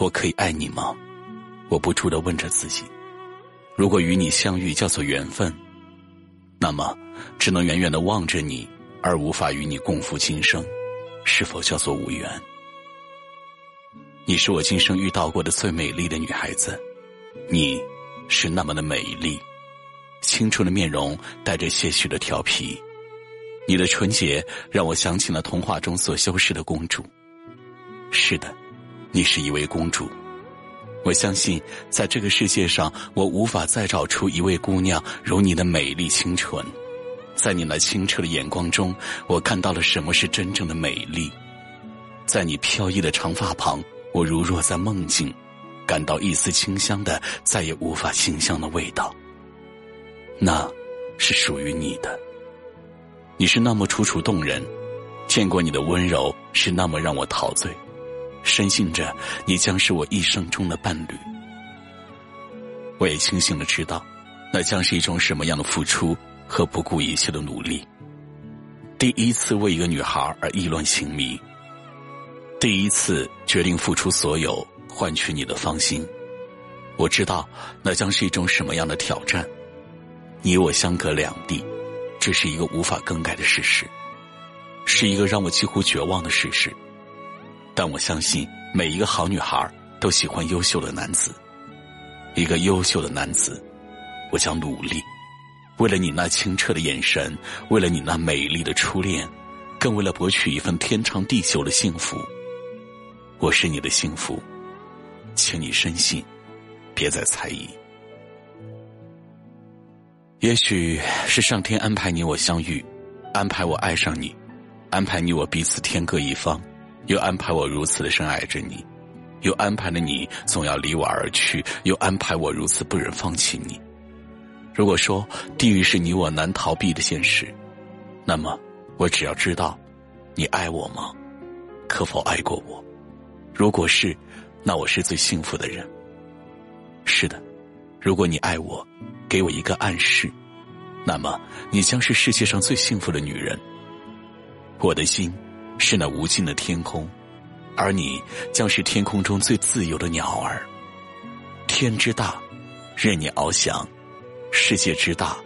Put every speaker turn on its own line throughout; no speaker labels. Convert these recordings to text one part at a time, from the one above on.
我可以爱你吗？我不住的问着自己。如果与你相遇叫做缘分，那么只能远远的望着你，而无法与你共赴今生，是否叫做无缘？你是我今生遇到过的最美丽的女孩子，你是那么的美丽，清纯的面容带着些许的调皮，你的纯洁让我想起了童话中所修饰的公主。是的，你是一位公主，我相信在这个世界上，我无法再找出一位姑娘如你的美丽清纯，在你那清澈的眼光中，我看到了什么是真正的美丽，在你飘逸的长发旁。我如若在梦境，感到一丝清香的，再也无法清香的味道。那，是属于你的。你是那么楚楚动人，见过你的温柔是那么让我陶醉，深信着你将是我一生中的伴侣。我也清醒的知道，那将是一种什么样的付出和不顾一切的努力。第一次为一个女孩而意乱情迷。第一次决定付出所有换取你的芳心，我知道那将是一种什么样的挑战。你我相隔两地，这是一个无法更改的事实，是一个让我几乎绝望的事实。但我相信每一个好女孩都喜欢优秀的男子，一个优秀的男子，我将努力，为了你那清澈的眼神，为了你那美丽的初恋，更为了博取一份天长地久的幸福。我是你的幸福，请你深信，别再猜疑。也许是上天安排你我相遇，安排我爱上你，安排你我彼此天各一方，又安排我如此的深爱着你，又安排了你总要离我而去，又安排我如此不忍放弃你。如果说地狱是你我难逃避的现实，那么我只要知道，你爱我吗？可否爱过我？如果是，那我是最幸福的人。是的，如果你爱我，给我一个暗示，那么你将是世界上最幸福的女人。我的心是那无尽的天空，而你将是天空中最自由的鸟儿。天之大，任你翱翔；世界之大，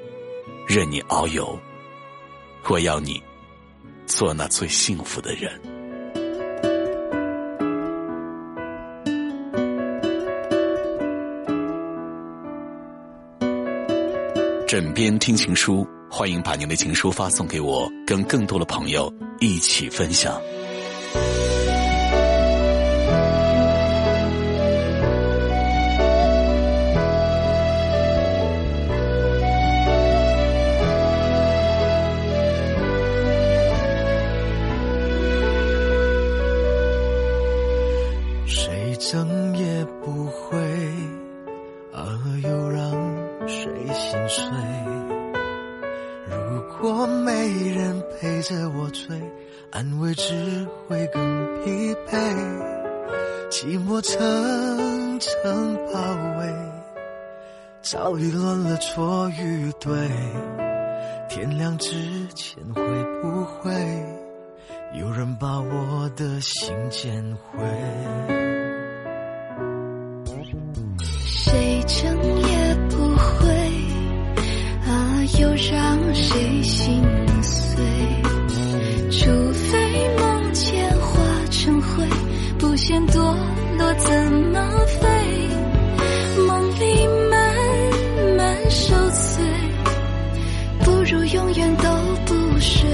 任你遨游。我要你做那最幸福的人。枕边听情书，欢迎把您的情书发送给我，跟更多的朋友一起分享。
谁整夜不回，而又让谁心碎？安慰只会更疲惫。寂寞层层包围，早已乱了错与对。天亮之前会不会有人把我的心捡回？
谁整夜不回啊？又让谁心不嫌堕落怎么飞？梦里慢慢受罪，不如永远都不睡。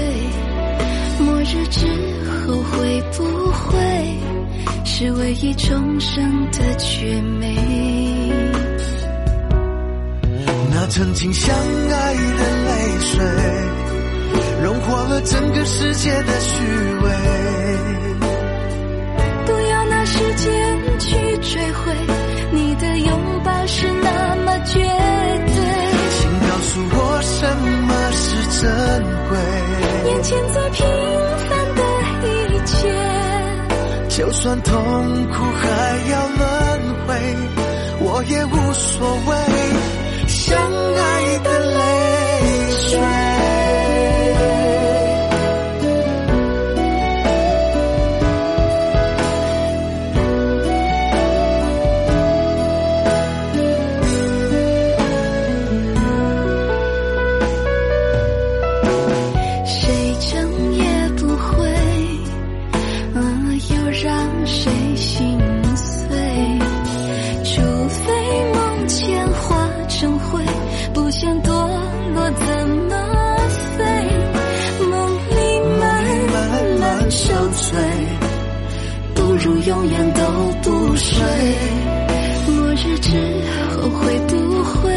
末日之后会不会是唯一重生的绝美？
那曾经相爱的泪水，融化了整个世界的虚伪。
现在平凡的一切，
就算痛苦还要轮回，我也无所谓。
永远都不睡。末日之后会不会？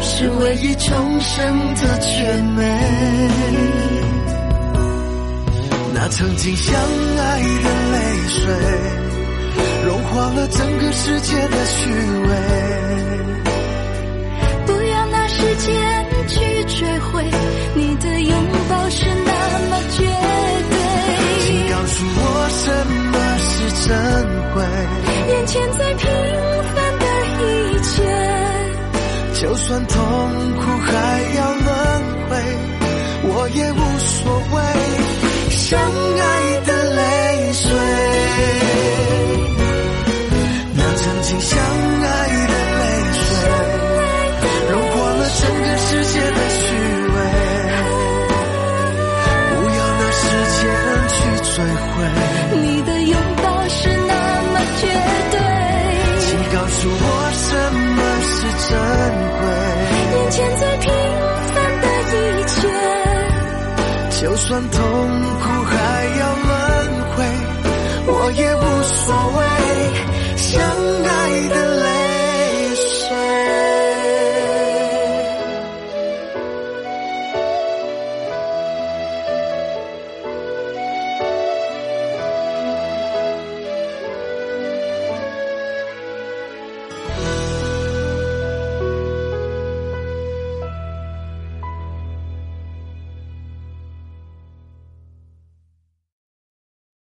是唯一重生的绝美。
那曾经相爱的泪水，融化了整个世界的虚伪。
最平凡的一切，
就算痛苦还要轮回，我也无所谓。相爱就算痛苦还要轮回我也
无所谓相爱的